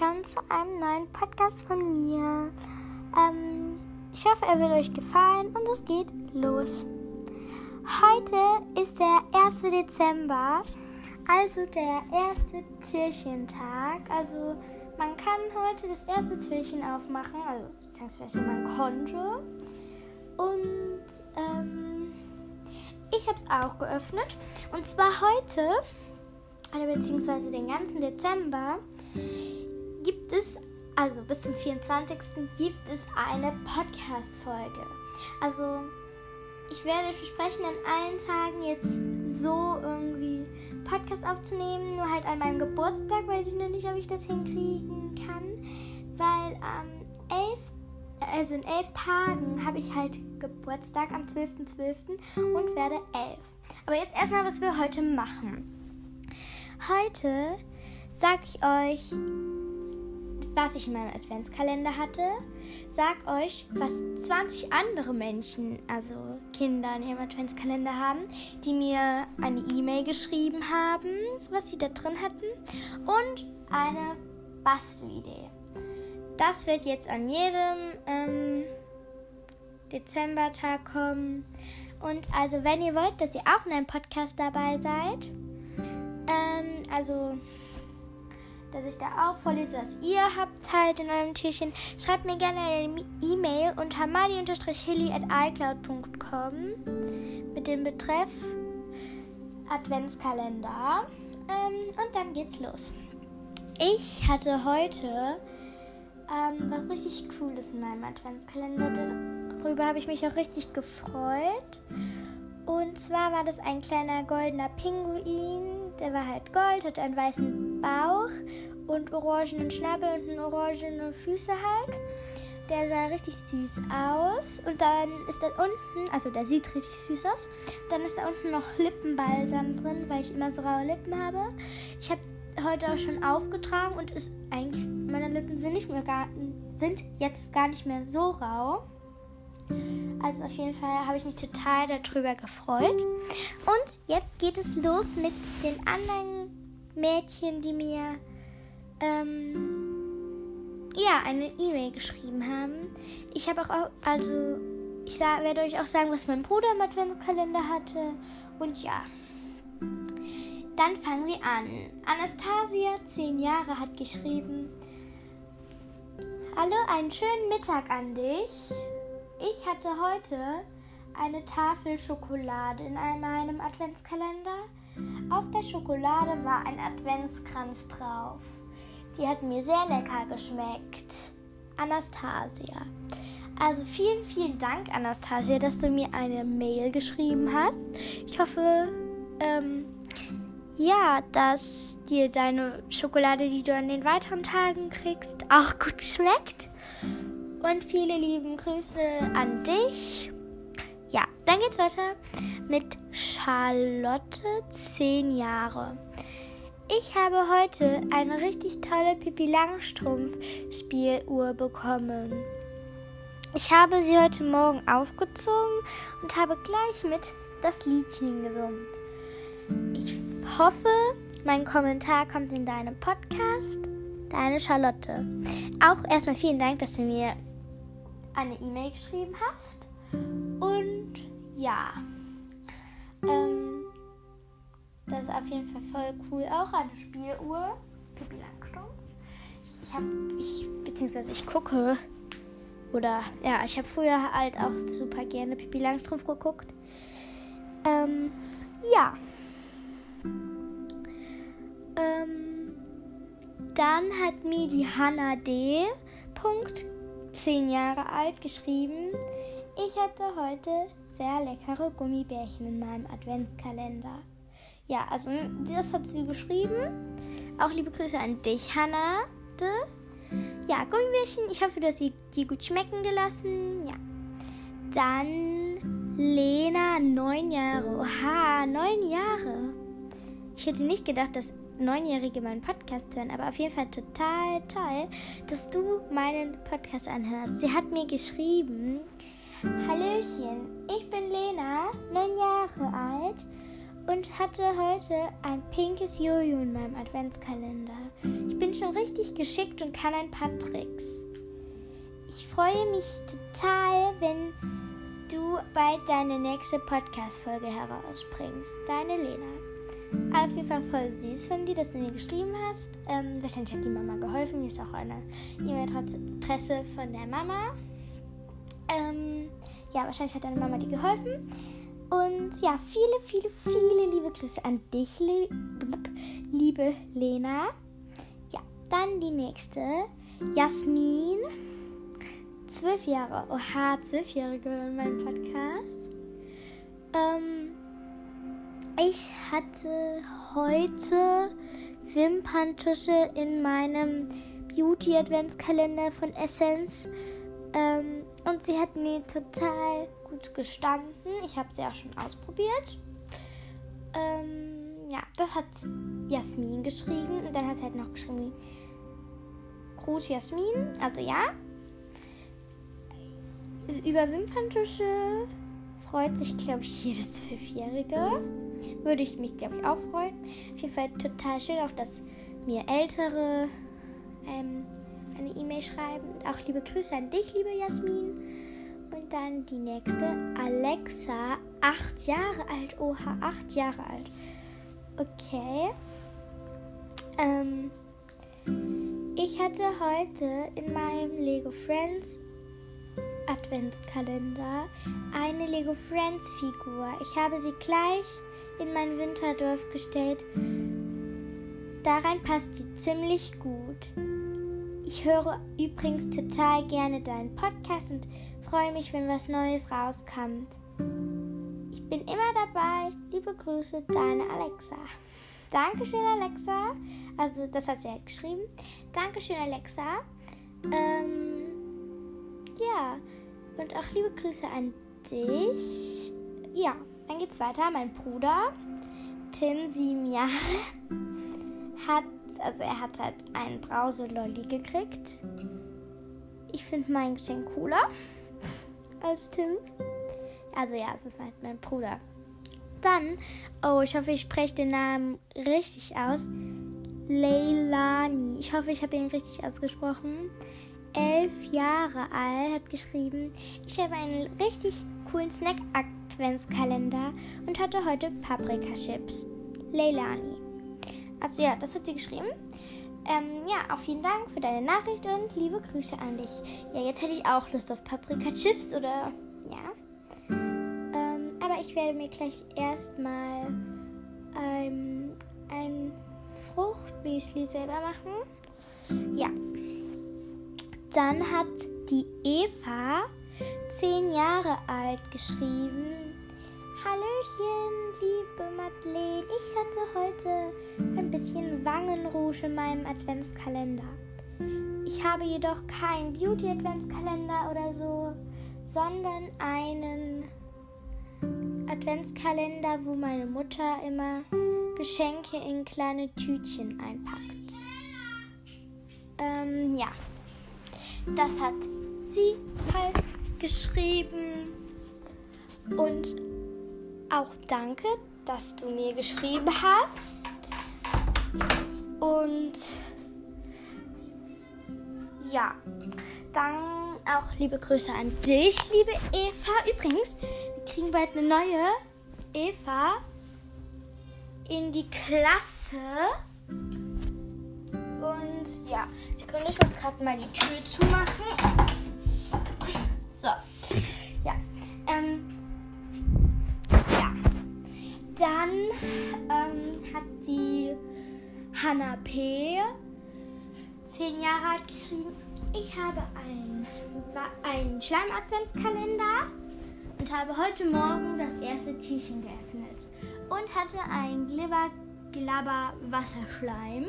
willkommen zu einem neuen Podcast von mir. Ähm, ich hoffe, er wird euch gefallen und es geht los. Heute ist der 1. Dezember, also der erste Türchentag. Also man kann heute das erste Türchen aufmachen, also beziehungsweise man konnte. Und ähm, ich habe es auch geöffnet. Und zwar heute oder beziehungsweise den ganzen Dezember, gibt es, also bis zum 24. gibt es eine Podcast-Folge. Also ich werde versprechen, in allen Tagen jetzt so irgendwie Podcast aufzunehmen, nur halt an meinem Geburtstag weiß ich noch nicht, ob ich das hinkriegen kann, weil am ähm, 11 also in elf Tagen habe ich halt Geburtstag am 12.12. .12. und werde elf. Aber jetzt erstmal, was wir heute machen. Heute sage ich euch, was ich in meinem Adventskalender hatte. Sag euch, was 20 andere Menschen, also Kinder in ihrem Adventskalender haben, die mir eine E-Mail geschrieben haben, was sie da drin hatten und eine Bastelidee. Das wird jetzt an jedem ähm, Dezembertag kommen. Und also, wenn ihr wollt, dass ihr auch in einem Podcast dabei seid, ähm, also, dass ich da auch vorlese, dass ihr habt halt in eurem Türchen. Schreibt mir gerne eine E-Mail unter mali-hilly.icloud.com mit dem Betreff Adventskalender. Ähm, und dann geht's los. Ich hatte heute ähm, was richtig Cooles in meinem Adventskalender. Darüber habe ich mich auch richtig gefreut. Und zwar war das ein kleiner goldener Pinguin, der war halt gold, hatte einen weißen Bauch und orangenen Schnabel und orangene Füße halt. Der sah richtig süß aus. Und dann ist da unten, also der sieht richtig süß aus. Dann ist da unten noch Lippenbalsam drin, weil ich immer so raue Lippen habe. Ich habe heute auch schon aufgetragen und ist eigentlich, meine Lippen sind nicht mehr gar, sind jetzt gar nicht mehr so rau. Also auf jeden Fall habe ich mich total darüber gefreut. Und jetzt geht es los mit den anderen Mädchen, die mir ähm, ja eine E-Mail geschrieben haben. Ich habe auch, also ich werde euch auch sagen, was mein Bruder im Adventskalender hatte. Und ja. Dann fangen wir an. Anastasia, 10 Jahre, hat geschrieben. Hallo, einen schönen Mittag an dich. Ich hatte heute eine Tafel Schokolade in meinem Adventskalender. Auf der Schokolade war ein Adventskranz drauf. Die hat mir sehr lecker geschmeckt. Anastasia. Also vielen, vielen Dank, Anastasia, dass du mir eine Mail geschrieben hast. Ich hoffe, ähm, ja, dass dir deine Schokolade, die du an den weiteren Tagen kriegst, auch gut schmeckt. Und viele lieben Grüße an dich. Ja, dann geht's weiter mit Charlotte, 10 Jahre. Ich habe heute eine richtig tolle Pippi Langstrumpf Spieluhr bekommen. Ich habe sie heute Morgen aufgezogen und habe gleich mit das Liedchen gesummt. Ich hoffe, mein Kommentar kommt in deinem Podcast. Deine Charlotte. Auch erstmal vielen Dank, dass du mir eine E-Mail geschrieben hast. Und ja, ähm, das ist auf jeden Fall voll cool. Auch eine Spieluhr. Pippi Langstrumpf. Ich, ich habe, ich, beziehungsweise ich gucke, oder ja, ich habe früher halt auch super gerne Pippi Langstrumpf geguckt. Ähm, ja. Ähm, dann hat mir die Hanna D. Punkt 10 Jahre alt, geschrieben, ich hatte heute sehr leckere Gummibärchen in meinem Adventskalender. Ja, also das hat sie geschrieben. Auch liebe Grüße an dich, Hannah. Ja, Gummibärchen, ich hoffe, du hast sie dir gut schmecken gelassen. Ja. Dann Lena, neun Jahre. Oha, neun Jahre. Ich hätte nicht gedacht, dass Neunjährige meinen Podcast hören, aber auf jeden Fall total toll, dass du meinen Podcast anhörst. Sie hat mir geschrieben, Hallöchen, ich bin Lena, neun Jahre alt und hatte heute ein pinkes Jojo in meinem Adventskalender. Ich bin schon richtig geschickt und kann ein paar Tricks. Ich freue mich total, wenn du bald deine nächste Podcast-Folge herausbringst. Deine Lena. Auf jeden Fall voll süß von dir, dass du mir geschrieben hast. Ähm, wahrscheinlich hat die Mama geholfen. Hier ist auch eine E-Mail-Adresse von der Mama. Ähm, ja, wahrscheinlich hat deine Mama dir geholfen. Und ja, viele, viele, viele liebe Grüße an dich, liebe Lena. Ja, dann die nächste. Jasmin. Zwölf Jahre. Oha, zwölfjährige in meinem Podcast. Ähm, ich hatte heute Wimperntusche in meinem Beauty Adventskalender von Essence. Ähm, und sie hat mir total gut gestanden. Ich habe sie auch schon ausprobiert. Ähm, ja, das hat Jasmin geschrieben. Und dann hat sie halt noch geschrieben, Gruß Jasmin. Also ja. Über Wimperntusche freut sich, glaube ich, jede Zwölfjährige. Würde ich mich, glaube ich, auch freuen. Auf jeden Fall total schön, auch dass mir Ältere ähm, eine E-Mail schreiben. Auch liebe Grüße an dich, liebe Jasmin. Und dann die nächste, Alexa, acht Jahre alt. Oha, acht Jahre alt. Okay. Ähm, ich hatte heute in meinem Lego Friends Adventskalender eine Lego Friends Figur. Ich habe sie gleich in mein Winterdorf gestellt. Daran passt sie ziemlich gut. Ich höre übrigens total gerne deinen Podcast und freue mich, wenn was Neues rauskommt. Ich bin immer dabei. Liebe Grüße, deine Alexa. Dankeschön, Alexa. Also, das hat sie halt geschrieben. Dankeschön, Alexa. Ähm, ja. Und auch liebe Grüße an dich. Ja, dann geht's weiter. Mein Bruder, Tim, sieben Jahre, hat, also er hat halt einen Brause-Lolli gekriegt. Ich finde mein Geschenk cooler als Tims. Also ja, es ist halt mein Bruder. Dann, oh, ich hoffe, ich spreche den Namen richtig aus. Leilani. Ich hoffe, ich habe ihn richtig ausgesprochen. Elf Jahre alt, hat geschrieben, ich habe einen richtig coolen Snack-Adventskalender und hatte heute Paprika-Chips. Leilani. Also ja, das hat sie geschrieben. Ähm, ja, auch vielen Dank für deine Nachricht und liebe Grüße an dich. Ja, jetzt hätte ich auch Lust auf Paprika-Chips oder ja. Ähm, aber ich werde mir gleich erstmal ähm, ein Fruchtmüsli selber machen. Ja. Dann hat die Eva zehn Jahre alt geschrieben. Hallöchen, liebe Madeleine. Ich hatte heute ein bisschen Wangenrouge in meinem Adventskalender. Ich habe jedoch keinen Beauty-Adventskalender oder so, sondern einen Adventskalender, wo meine Mutter immer Geschenke in kleine Tütchen einpackt. Ähm, ja, das hat sie halt geschrieben. Und auch danke, dass du mir geschrieben hast. Und ja, dann auch liebe Grüße an dich, liebe Eva. Übrigens, wir kriegen bald eine neue Eva in die Klasse. Und ja, Sekunde, ich muss gerade mal die Tür zumachen. So, dann ähm, hat die Hannah P. zehn Jahre alt geschrieben. Ich habe einen, einen Schleim-Adventskalender und habe heute Morgen das erste Türchen geöffnet und hatte einen Glibber Glabber Wasserschleim.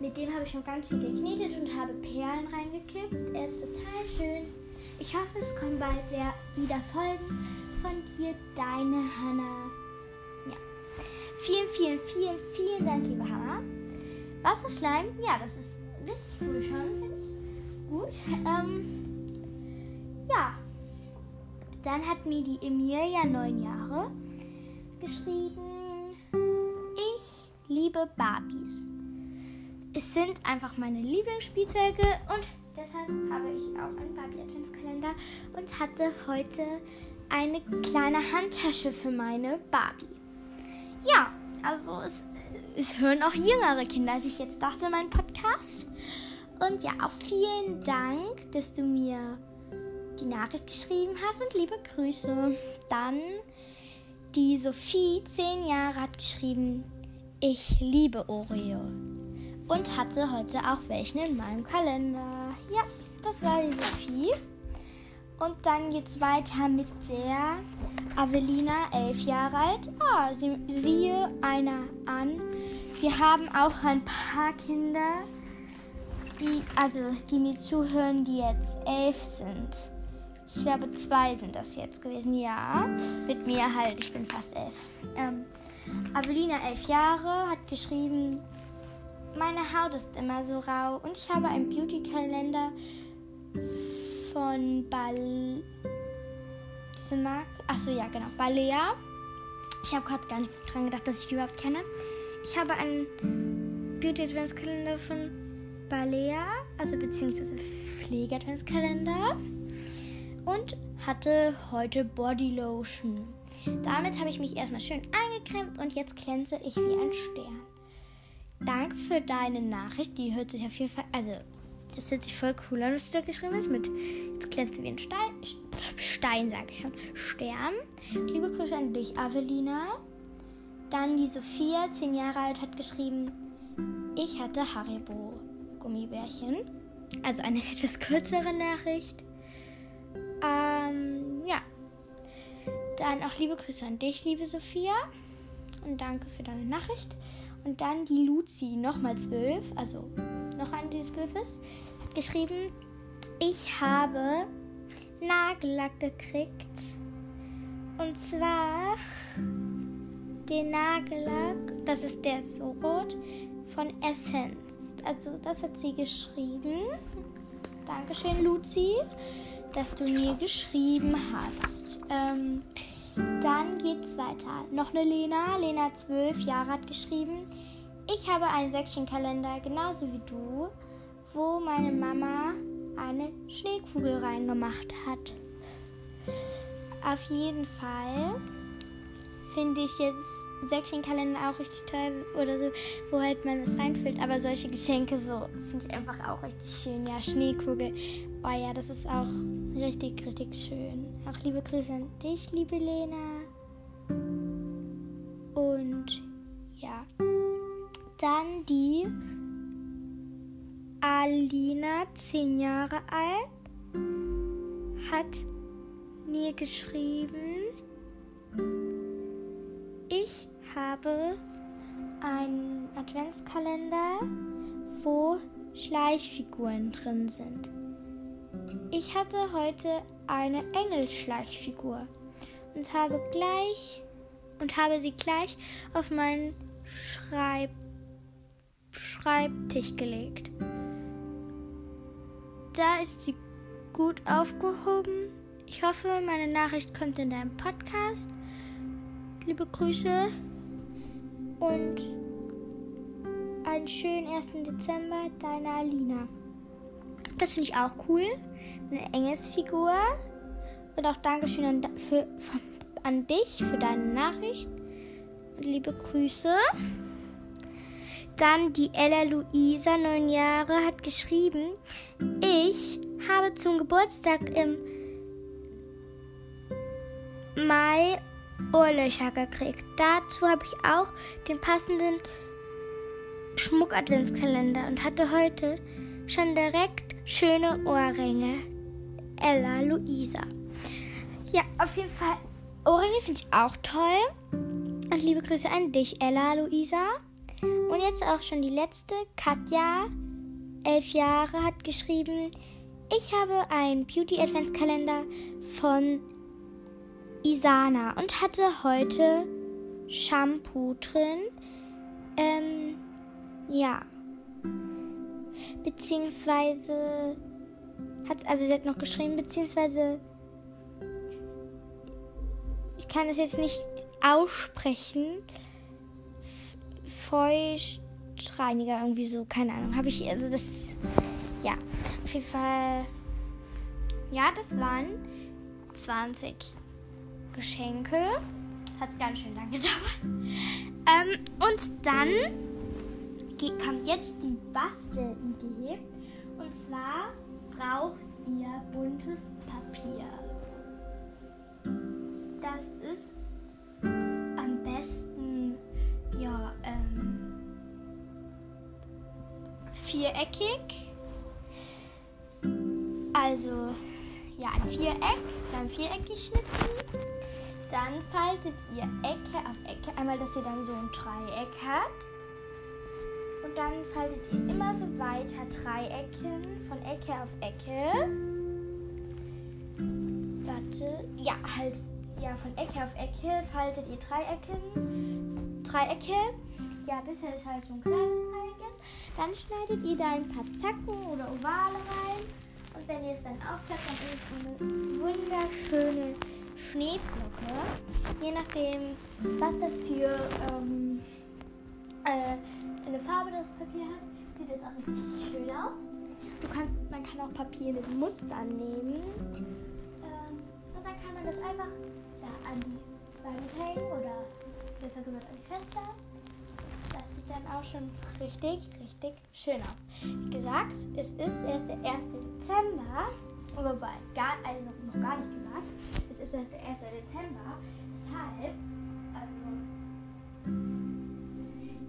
Mit dem habe ich schon ganz viel geknetet und habe Perlen reingekippt. Er ist total schön. Ich hoffe, es kommen bald wieder Folgen von dir, deine Hanna. Ja. Vielen, vielen, vielen, vielen Dank, liebe Hanna. Wasserschleim, ja, das ist richtig cool schon, finde ich. Gut. Ähm, ja. Dann hat mir die Emilia neun Jahre geschrieben. Ich liebe Barbies. es sind einfach meine Lieblingsspielzeuge und deshalb habe ich auch einen Barbie-Adventskalender und hatte heute eine kleine Handtasche für meine Barbie. Ja, also es, es hören auch jüngere Kinder, als ich jetzt dachte, meinen Podcast. Und ja, auch vielen Dank, dass du mir die Nachricht geschrieben hast und liebe Grüße. Dann die Sophie, zehn Jahre, hat geschrieben, ich liebe Oreo. Und hatte heute auch welchen in meinem Kalender. Ja, das war die Sophie. Und dann geht's weiter mit der Avelina, elf Jahre alt. Ah, sie, siehe einer an. Wir haben auch ein paar Kinder, die, also die mir zuhören, die jetzt elf sind. Ich glaube, zwei sind das jetzt gewesen. Ja, mit mir halt. Ich bin fast elf. Ähm, Avelina, elf Jahre, hat geschrieben, meine Haut ist immer so rau und ich habe einen Beauty-Kalender von Bal. Diese Marke. Achso, ja, genau. Balea. Ich habe gerade gar nicht dran gedacht, dass ich die überhaupt kenne. Ich habe einen Beauty-Adventskalender von Balea, also beziehungsweise Pflege-Adventskalender. Und hatte heute Bodylotion. Damit habe ich mich erstmal schön eingecremt und jetzt glänze ich wie ein Stern. Danke für deine Nachricht. Die hört sich auf jeden Fall, also das hört sich voll cool an, was du da geschrieben hast. Mit jetzt glänzt wie ein Stein. Stein, sage ich schon. Stern. Liebe Grüße an dich, Avelina. Dann die Sophia, 10 Jahre alt, hat geschrieben, ich hatte Haribo Gummibärchen. Also eine etwas kürzere Nachricht. Ähm, ja. Dann auch liebe Grüße an dich, liebe Sophia. Und danke für deine Nachricht. Und dann die Luzi, nochmal zwölf, also noch eine, die zwölf ist, hat geschrieben, ich habe Nagellack gekriegt. Und zwar den Nagellack, das ist der so rot, von Essence. Also das hat sie geschrieben. Dankeschön, Luzi, dass du mir geschrieben hast. Ähm, dann geht's weiter. Noch eine Lena. Lena, 12 Jahre, hat geschrieben. Ich habe einen Söckchenkalender, genauso wie du, wo meine Mama eine Schneekugel reingemacht hat. Auf jeden Fall finde ich jetzt Säckchenkalender auch richtig toll oder so, wo halt man was reinfüllt. Aber solche Geschenke so finde ich einfach auch richtig schön. Ja, Schneekugel. Oh ja, das ist auch richtig, richtig schön. Auch liebe Grüße an dich, liebe Lena. Dann die Alina, 10 Jahre alt, hat mir geschrieben, ich habe einen Adventskalender, wo Schleichfiguren drin sind. Ich hatte heute eine Engelschleichfigur und habe gleich und habe sie gleich auf meinen Schreib Schreibtisch gelegt. Da ist sie gut aufgehoben. Ich hoffe, meine Nachricht kommt in deinem Podcast. Liebe Grüße und einen schönen 1. Dezember, deine Alina. Das finde ich auch cool. Eine Engelsfigur. Und auch Dankeschön an, für, an dich für deine Nachricht. Und liebe Grüße. Dann die Ella Luisa, neun Jahre, hat geschrieben, ich habe zum Geburtstag im Mai Ohrlöcher gekriegt. Dazu habe ich auch den passenden Schmuck-Adventskalender und hatte heute schon direkt schöne Ohrringe. Ella Luisa. Ja, auf jeden Fall. Ohrringe finde ich auch toll. Und liebe Grüße an dich, Ella Luisa. Und jetzt auch schon die letzte. Katja, elf Jahre, hat geschrieben, ich habe einen Beauty-Adventskalender von Isana und hatte heute Shampoo drin. Ähm, ja. Beziehungsweise hat, also sie hat noch geschrieben, beziehungsweise ich kann es jetzt nicht aussprechen. Feucht, Luftreiniger irgendwie so, keine Ahnung. Habe ich, also das, ja, auf jeden Fall, ja, das waren 20 Geschenke. Hat ganz schön lange gedauert. Ähm, und dann kommt jetzt die Bastelidee. Und zwar braucht ihr buntes Papier. Viereckig. Also ja ein Viereck zu einem Viereck geschnitten. Dann faltet ihr Ecke auf Ecke. Einmal, dass ihr dann so ein Dreieck habt. Und dann faltet ihr immer so weiter Dreiecken von Ecke auf Ecke. Warte. Ja, halt. Ja, von Ecke auf Ecke faltet ihr Dreiecken. Dreiecke. Ja, bisher ist halt so ein kleines Dreieck ist. Dann schneidet ihr da ein paar Zacken oder Ovale rein. Und wenn ihr es dann aufklappt, dann ist eine wunderschöne Schneeflocke. Je nachdem, was das für ähm, äh, eine Farbe das Papier hat, sieht es auch richtig schön aus. Du kannst, man kann auch Papier mit Mustern nehmen. Ähm, und dann kann man das einfach da an die Wand hängen oder besser gesagt an die Fenster. Auch schon richtig, richtig schön aus. Wie gesagt, es ist erst der 1. Dezember. Wobei, gar, also noch gar nicht gesagt. Es ist erst der 1. Dezember. Deshalb, also,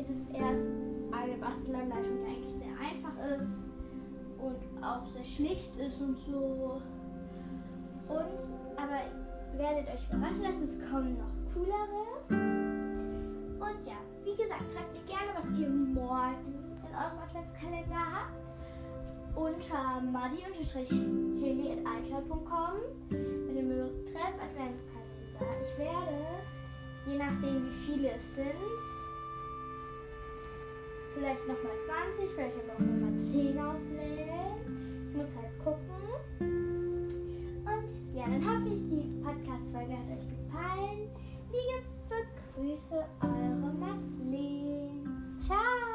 ist es erst eine Bastelanleitung, die eigentlich sehr einfach ist und auch sehr schlicht ist und so. Und, aber werdet euch überraschen lassen, es kommen noch coolere. Und ja, wie gesagt, schreibt mir gerne, was ihr morgen in eurem Adventskalender habt. Unter muddy-heli.icloud.com mit dem Betreff Adventskalender. Ich werde, je nachdem wie viele es sind, vielleicht nochmal 20, vielleicht aber auch nochmal 10 auswählen. Ich muss halt gucken. Und ja, dann hoffe ich, die Podcast-Folge hat euch gefallen. Liebe Grüße, eure Madeleine. Ciao!